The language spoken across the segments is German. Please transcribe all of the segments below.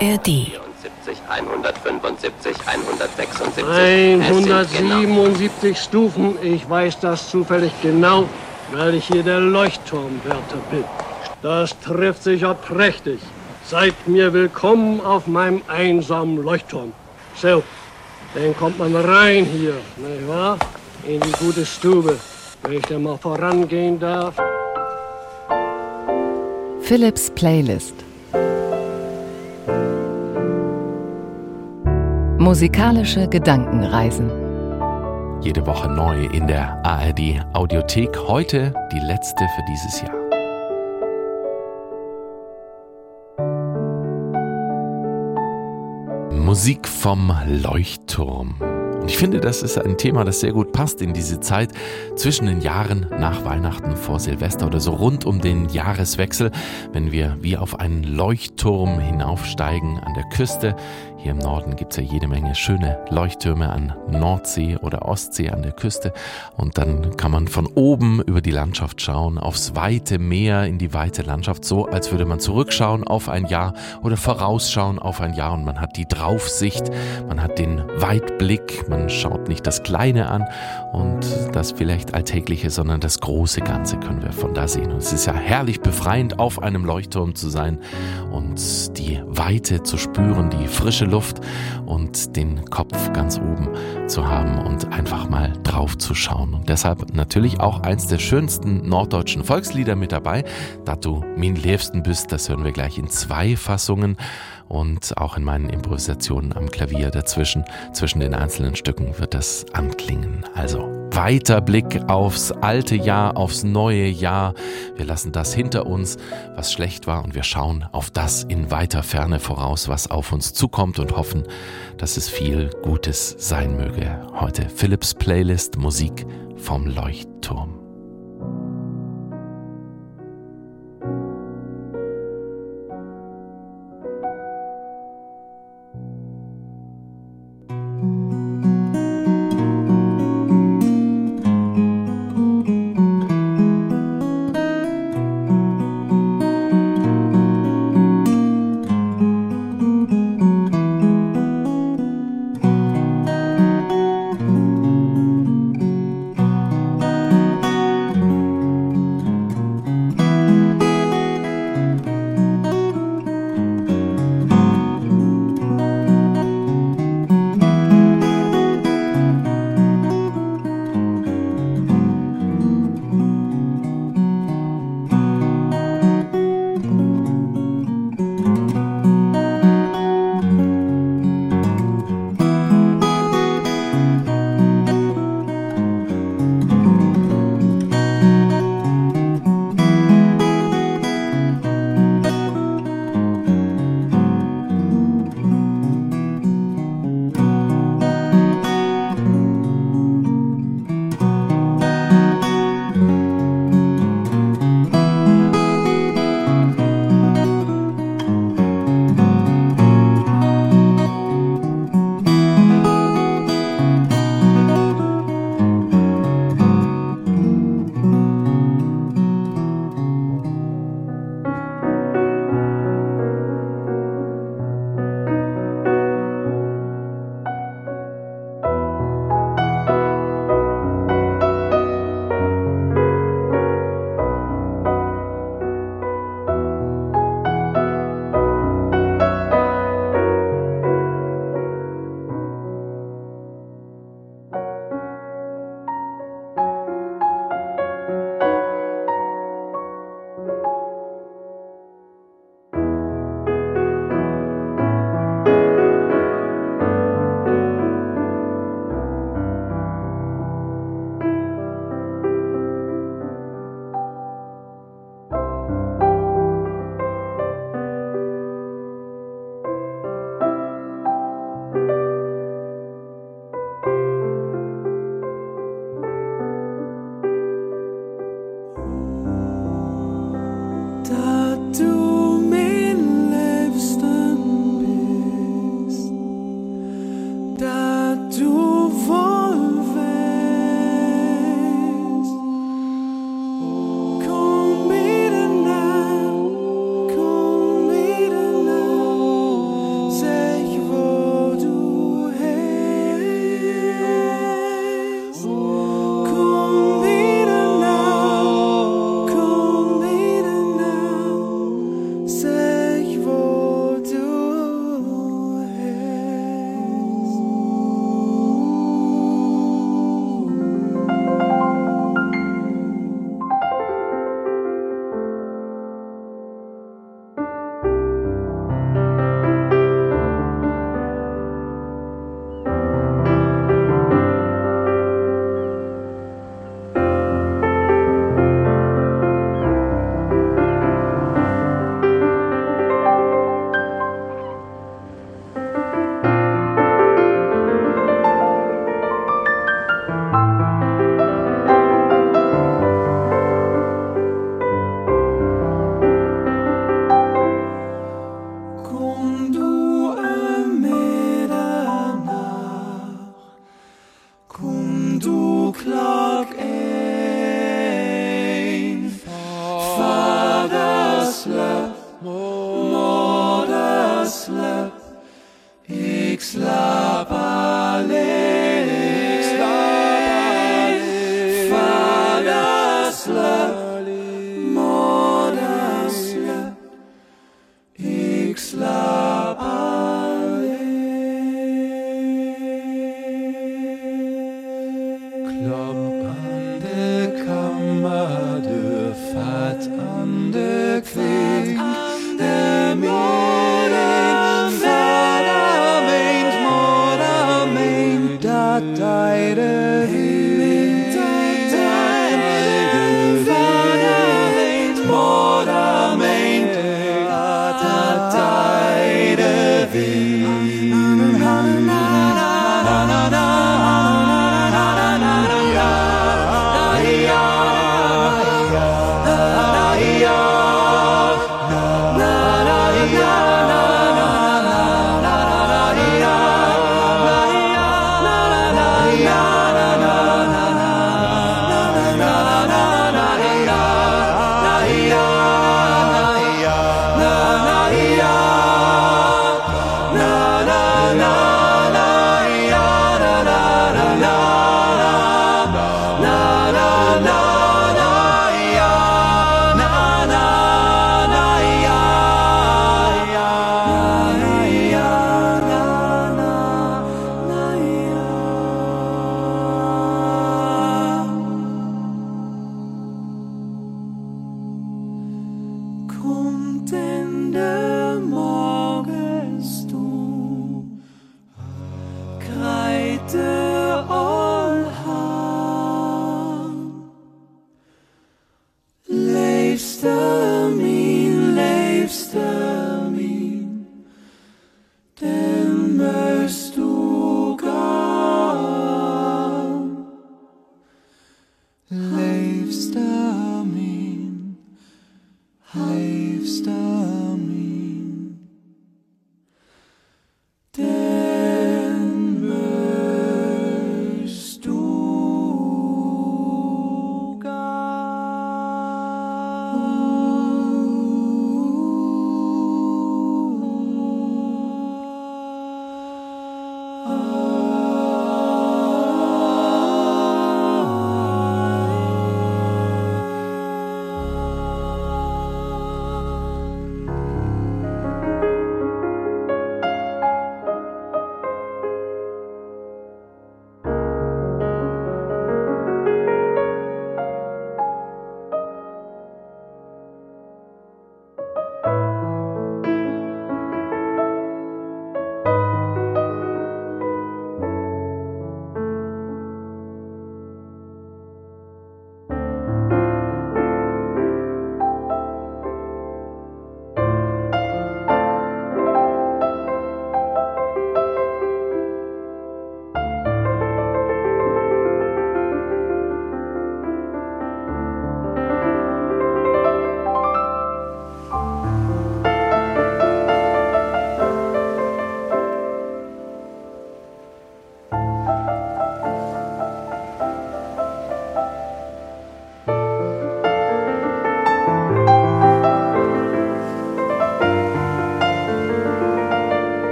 ARD. 175, 176. 177 Stufen. Ich weiß das zufällig genau, weil ich hier der Leuchtturmwärter bin. Das trifft sich ja prächtig. Seid mir willkommen auf meinem einsamen Leuchtturm. So, dann kommt man rein hier, nicht wahr? In die gute Stube, wenn ich da mal vorangehen darf. Philips Playlist. Musikalische Gedankenreisen. Jede Woche neu in der ARD Audiothek. Heute die letzte für dieses Jahr. Musik vom Leuchtturm. Und ich finde, das ist ein Thema, das sehr gut passt in diese Zeit zwischen den Jahren nach Weihnachten vor Silvester oder so rund um den Jahreswechsel, wenn wir wie auf einen Leuchtturm hinaufsteigen an der Küste hier im Norden gibt es ja jede Menge schöne Leuchttürme an Nordsee oder Ostsee an der Küste. Und dann kann man von oben über die Landschaft schauen, aufs weite Meer, in die weite Landschaft, so als würde man zurückschauen auf ein Jahr oder vorausschauen auf ein Jahr. Und man hat die Draufsicht, man hat den Weitblick, man schaut nicht das Kleine an und das vielleicht Alltägliche, sondern das große Ganze können wir von da sehen. Und es ist ja herrlich befreiend, auf einem Leuchtturm zu sein und die Weite zu spüren, die frische Luft Luft und den Kopf ganz oben zu haben und einfach mal drauf zu schauen. Und deshalb natürlich auch eins der schönsten norddeutschen Volkslieder mit dabei. Da du min liebsten bist, das hören wir gleich in zwei Fassungen und auch in meinen Improvisationen am Klavier dazwischen, zwischen den einzelnen Stücken wird das anklingen. Also weiter Blick aufs alte Jahr, aufs neue Jahr. Wir lassen das hinter uns, was schlecht war, und wir schauen auf das in weiter Ferne voraus, was auf uns zukommt und hoffen, dass es viel Gutes sein möge. Heute Philips Playlist Musik vom Leuchtturm.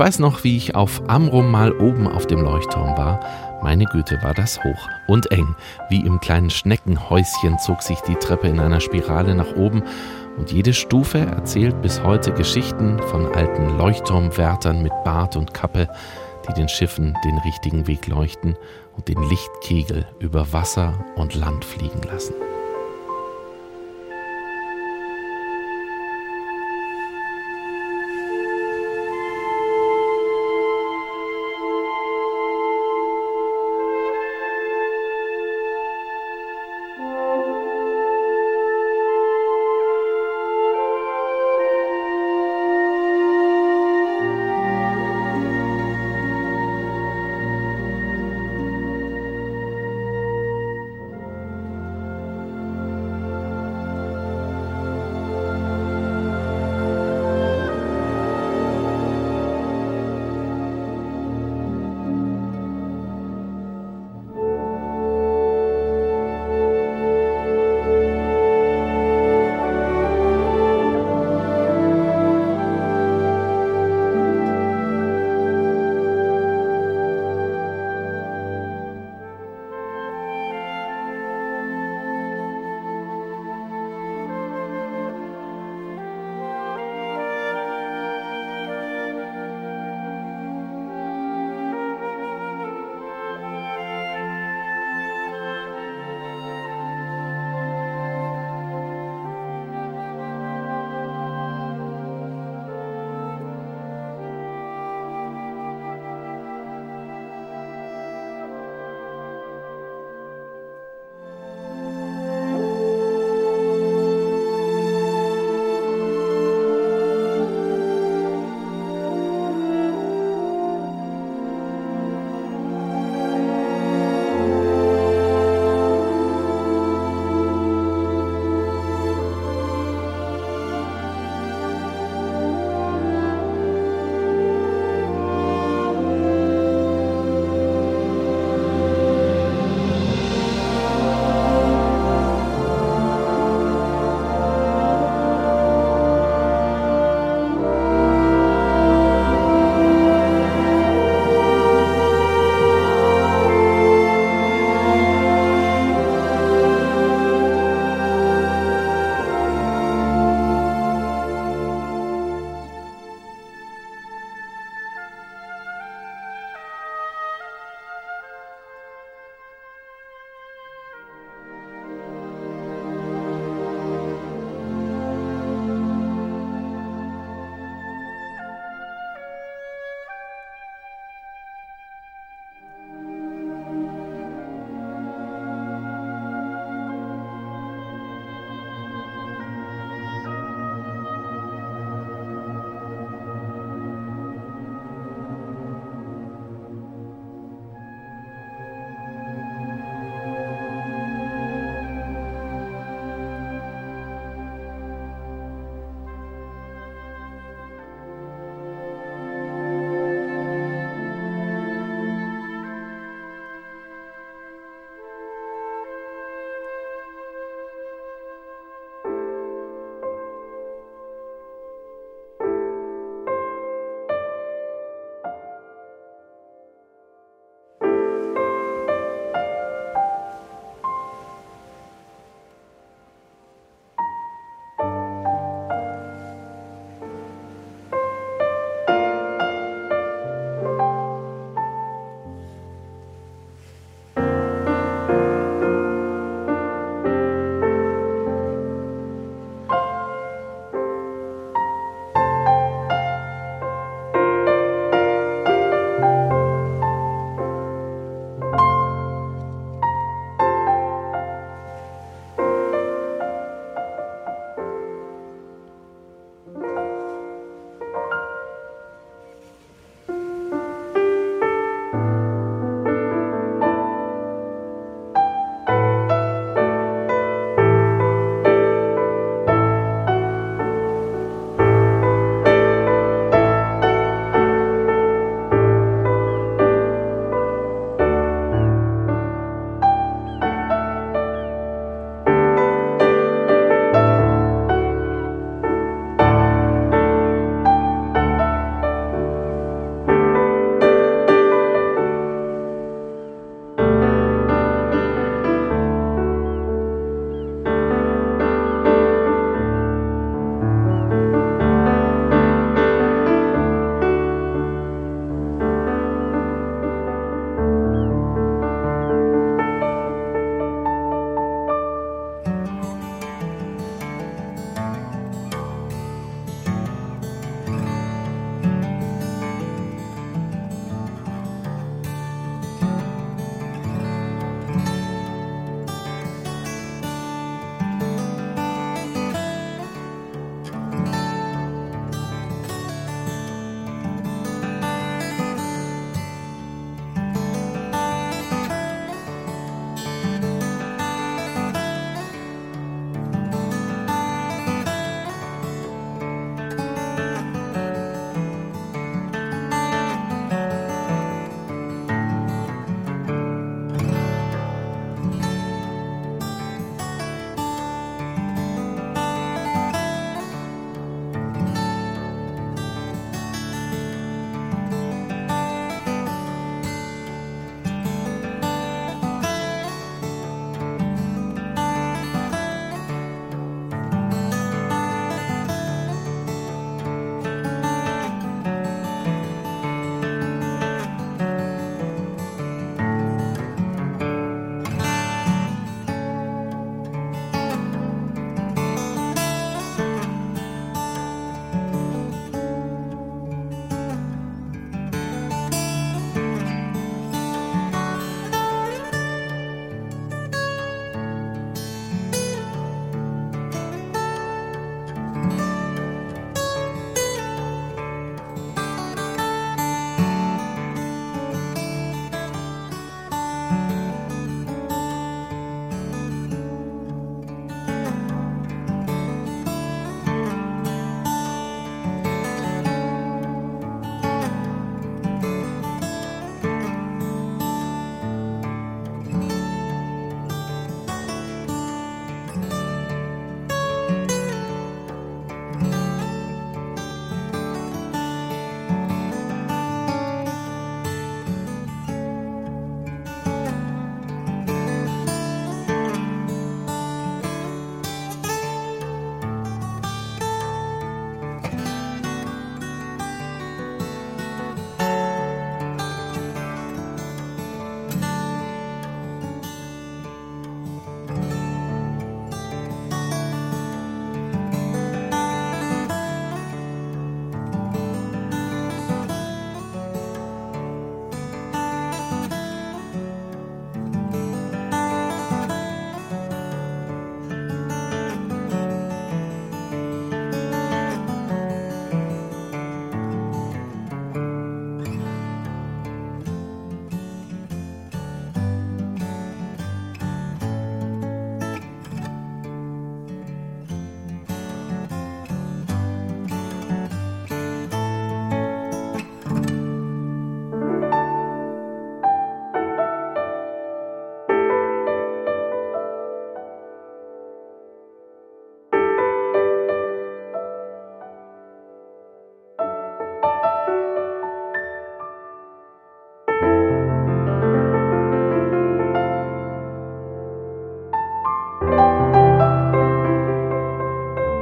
Weiß noch, wie ich auf Amrum mal oben auf dem Leuchtturm war. Meine Güte, war das hoch und eng. Wie im kleinen Schneckenhäuschen zog sich die Treppe in einer Spirale nach oben und jede Stufe erzählt bis heute Geschichten von alten Leuchtturmwärtern mit Bart und Kappe, die den Schiffen den richtigen Weg leuchten und den Lichtkegel über Wasser und Land fliegen lassen.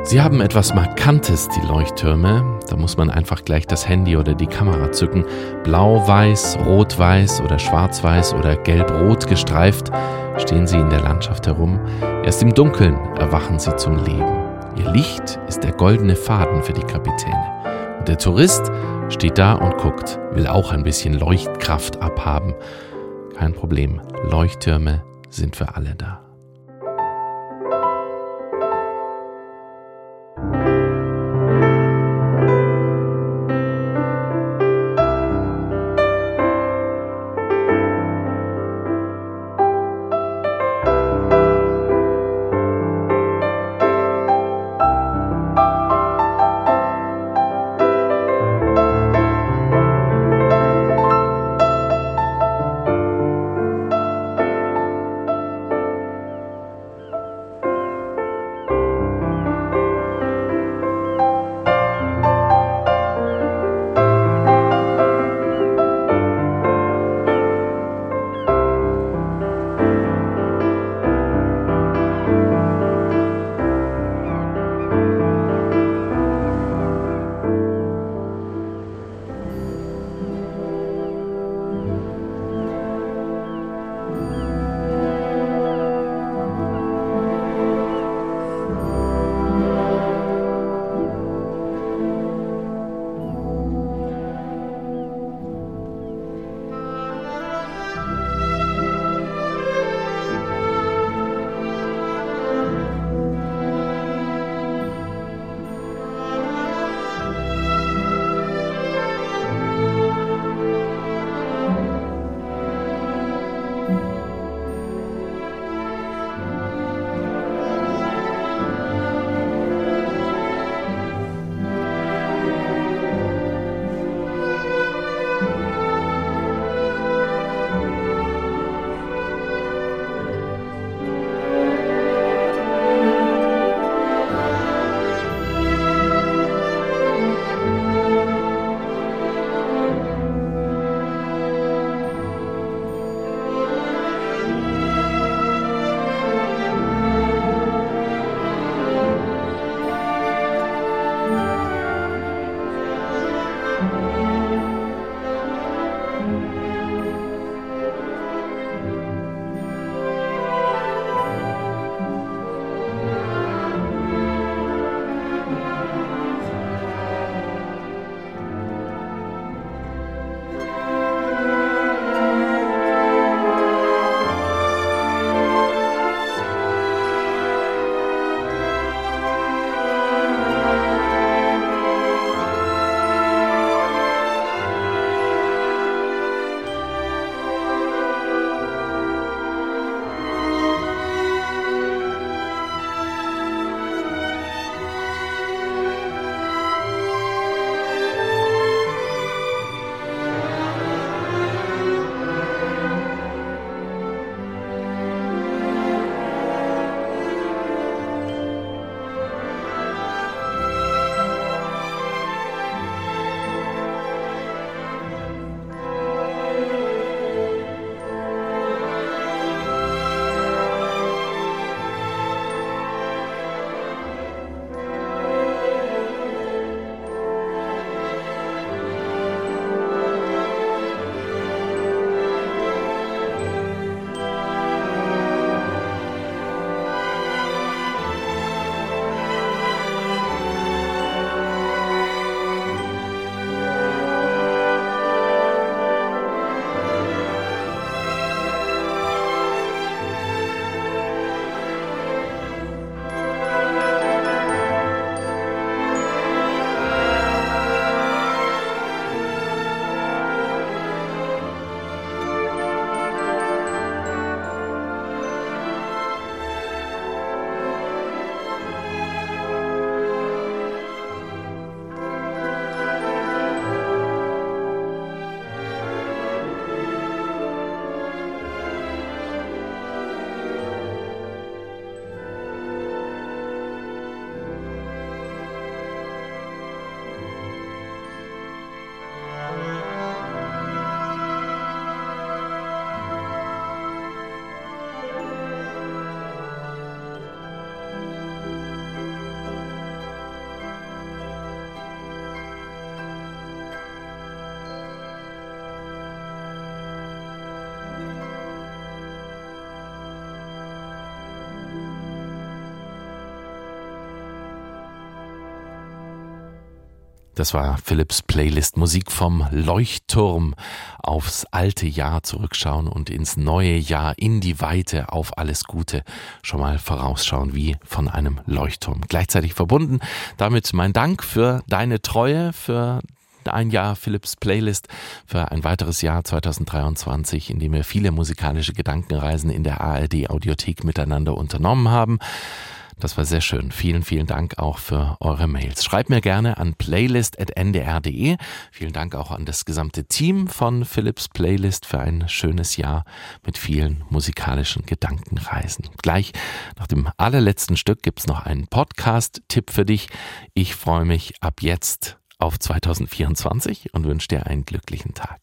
Sie haben etwas Markantes, die Leuchttürme. Da muss man einfach gleich das Handy oder die Kamera zücken. Blau-weiß, rot-weiß oder schwarz-weiß oder gelb-rot gestreift stehen sie in der Landschaft herum. Erst im Dunkeln erwachen sie zum Leben. Ihr Licht ist der goldene Faden für die Kapitäne. Und der Tourist steht da und guckt, will auch ein bisschen Leuchtkraft abhaben. Kein Problem, Leuchttürme sind für alle da. Das war Philips Playlist Musik vom Leuchtturm aufs alte Jahr zurückschauen und ins neue Jahr, in die Weite, auf alles Gute schon mal vorausschauen, wie von einem Leuchtturm. Gleichzeitig verbunden damit mein Dank für deine Treue, für ein Jahr Philips Playlist für ein weiteres Jahr 2023, in dem wir viele musikalische Gedankenreisen in der ARD Audiothek miteinander unternommen haben. Das war sehr schön. Vielen, vielen Dank auch für eure Mails. Schreibt mir gerne an playlist.ndr.de. Vielen Dank auch an das gesamte Team von Philips Playlist für ein schönes Jahr mit vielen musikalischen Gedankenreisen. Gleich nach dem allerletzten Stück gibt's noch einen Podcast-Tipp für dich. Ich freue mich ab jetzt auf 2024 und wünsche dir einen glücklichen Tag.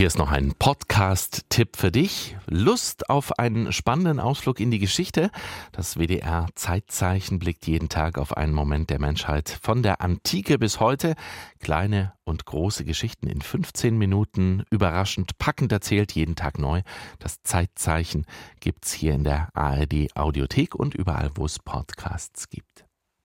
Hier ist noch ein Podcast-Tipp für dich. Lust auf einen spannenden Ausflug in die Geschichte? Das WDR Zeitzeichen blickt jeden Tag auf einen Moment der Menschheit von der Antike bis heute. Kleine und große Geschichten in 15 Minuten, überraschend, packend erzählt, jeden Tag neu. Das Zeitzeichen gibt's hier in der ARD Audiothek und überall, wo es Podcasts gibt.